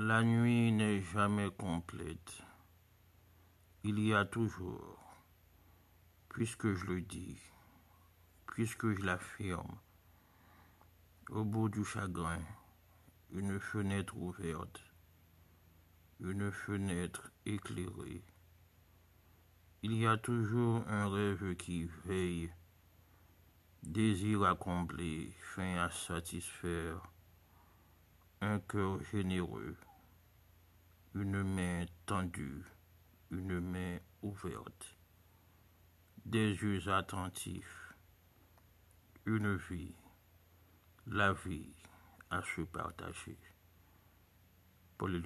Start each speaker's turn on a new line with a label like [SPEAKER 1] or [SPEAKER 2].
[SPEAKER 1] La nuit n'est jamais complète. Il y a toujours, puisque je le dis, puisque je l'affirme, au bout du chagrin, une fenêtre ouverte, une fenêtre éclairée. Il y a toujours un rêve qui veille, désir accompli, fin à satisfaire, un cœur généreux, une main tendue, une main ouverte, des yeux attentifs, une vie, la vie à se partager. Paul.